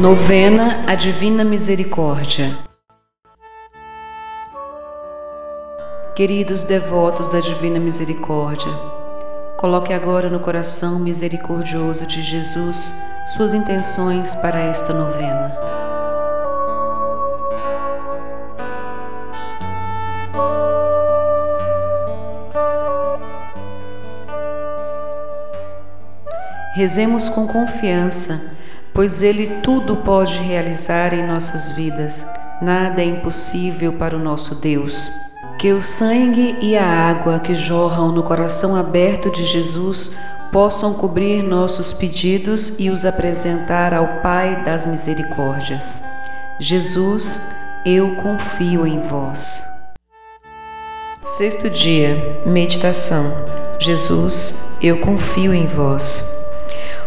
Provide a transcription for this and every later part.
Novena a Divina Misericórdia. Queridos devotos da Divina Misericórdia, coloque agora no coração misericordioso de Jesus suas intenções para esta novena. Rezemos com confiança pois Ele tudo pode realizar em nossas vidas. Nada é impossível para o nosso Deus. Que o sangue e a água que jorram no coração aberto de Jesus possam cobrir nossos pedidos e os apresentar ao Pai das Misericórdias. Jesus, eu confio em vós. Sexto dia, meditação. Jesus, eu confio em vós.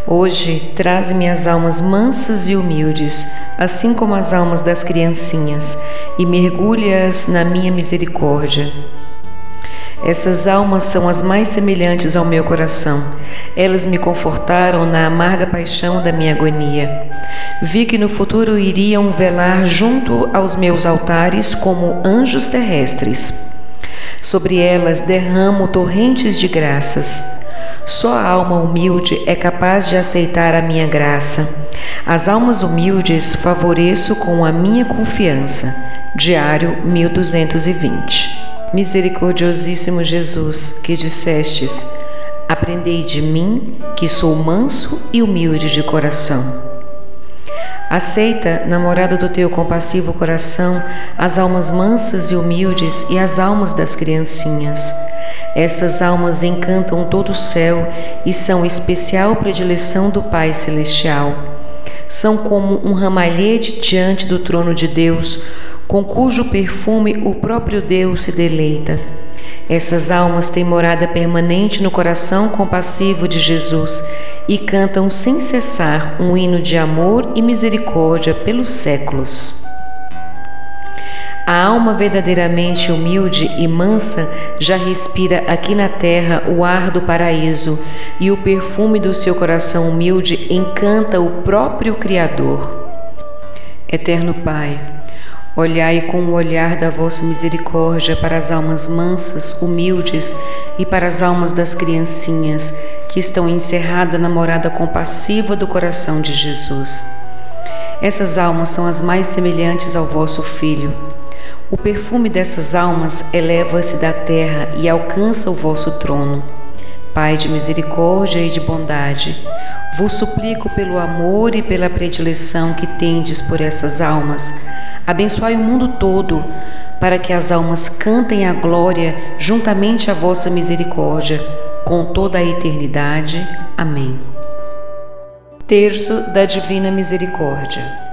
Hoje traze-me as almas mansas e humildes, assim como as almas das criancinhas, e mergulhe-as na minha misericórdia. Essas almas são as mais semelhantes ao meu coração. Elas me confortaram na amarga paixão da minha agonia. Vi que no futuro iriam velar junto aos meus altares como anjos terrestres. Sobre elas derramo torrentes de graças. Só a alma humilde é capaz de aceitar a minha graça. As almas humildes favoreço com a minha confiança. Diário 1220. Misericordiosíssimo Jesus, que dissestes: Aprendei de mim, que sou manso e humilde de coração. Aceita, namorado do teu compassivo coração, as almas mansas e humildes e as almas das criancinhas essas almas encantam todo o céu e são especial predileção do Pai Celestial. São como um ramalhete diante do trono de Deus, com cujo perfume o próprio Deus se deleita. Essas almas têm morada permanente no coração compassivo de Jesus e cantam sem cessar um hino de amor e misericórdia pelos séculos. A alma verdadeiramente humilde e mansa já respira aqui na terra o ar do paraíso, e o perfume do seu coração humilde encanta o próprio Criador. Eterno Pai, olhai com o olhar da vossa misericórdia para as almas mansas, humildes e para as almas das criancinhas que estão encerradas na morada compassiva do coração de Jesus. Essas almas são as mais semelhantes ao vosso Filho o perfume dessas almas eleva-se da terra e alcança o vosso trono. Pai de misericórdia e de bondade, vos suplico pelo amor e pela predileção que tendes por essas almas, abençoai o mundo todo, para que as almas cantem a glória juntamente à vossa misericórdia, com toda a eternidade. Amém. Terço da Divina Misericórdia.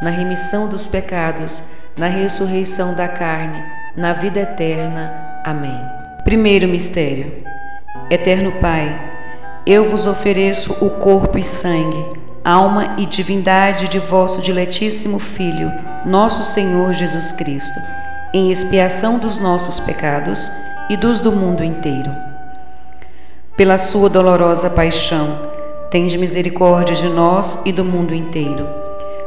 na remissão dos pecados, na ressurreição da carne, na vida eterna. Amém. Primeiro mistério. Eterno Pai, eu vos ofereço o corpo e sangue, alma e divindade de vosso diletíssimo Filho, nosso Senhor Jesus Cristo, em expiação dos nossos pecados e dos do mundo inteiro. Pela sua dolorosa paixão, tende misericórdia de nós e do mundo inteiro.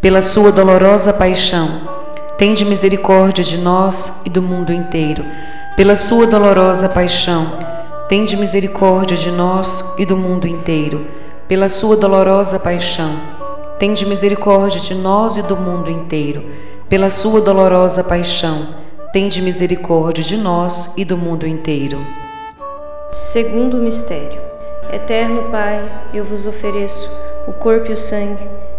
Pela sua dolorosa paixão, tende misericórdia de nós e do mundo inteiro. Pela sua dolorosa paixão, tende misericórdia de nós e do mundo inteiro. Pela sua dolorosa paixão, tende misericórdia de nós e do mundo inteiro. Pela sua dolorosa paixão, tende misericórdia de nós e do mundo inteiro. Segundo mistério. Eterno Pai, eu vos ofereço o corpo e o sangue,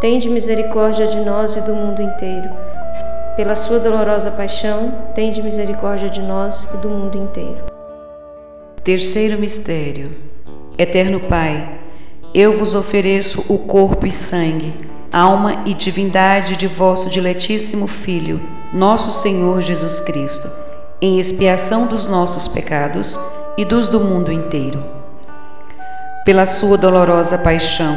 tende misericórdia de nós e do mundo inteiro. Pela sua dolorosa paixão, tende misericórdia de nós e do mundo inteiro. Terceiro mistério. Eterno Pai, eu vos ofereço o corpo e sangue, alma e divindade de vosso diletíssimo Filho, nosso Senhor Jesus Cristo, em expiação dos nossos pecados e dos do mundo inteiro. Pela sua dolorosa paixão,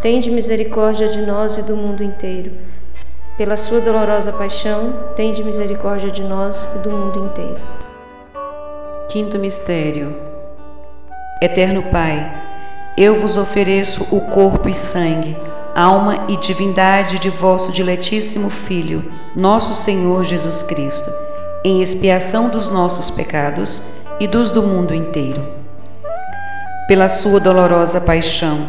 tende misericórdia de nós e do mundo inteiro. Pela sua dolorosa paixão, tende misericórdia de nós e do mundo inteiro. Quinto mistério. Eterno Pai, eu vos ofereço o corpo e sangue, alma e divindade de vosso diletíssimo Filho, nosso Senhor Jesus Cristo, em expiação dos nossos pecados e dos do mundo inteiro. Pela sua dolorosa paixão,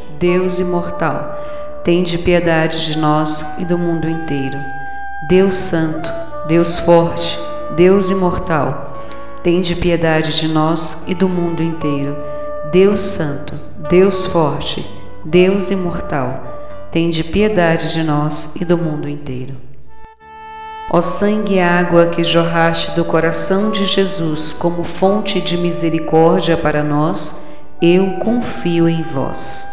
Deus Imortal, tende piedade de nós e do mundo inteiro. Deus Santo, Deus Forte, Deus Imortal, tende piedade de nós e do mundo inteiro. Deus Santo, Deus Forte, Deus Imortal, tende piedade de nós e do mundo inteiro. Ó sangue e água que jorraste do coração de Jesus como fonte de misericórdia para nós, eu confio em vós.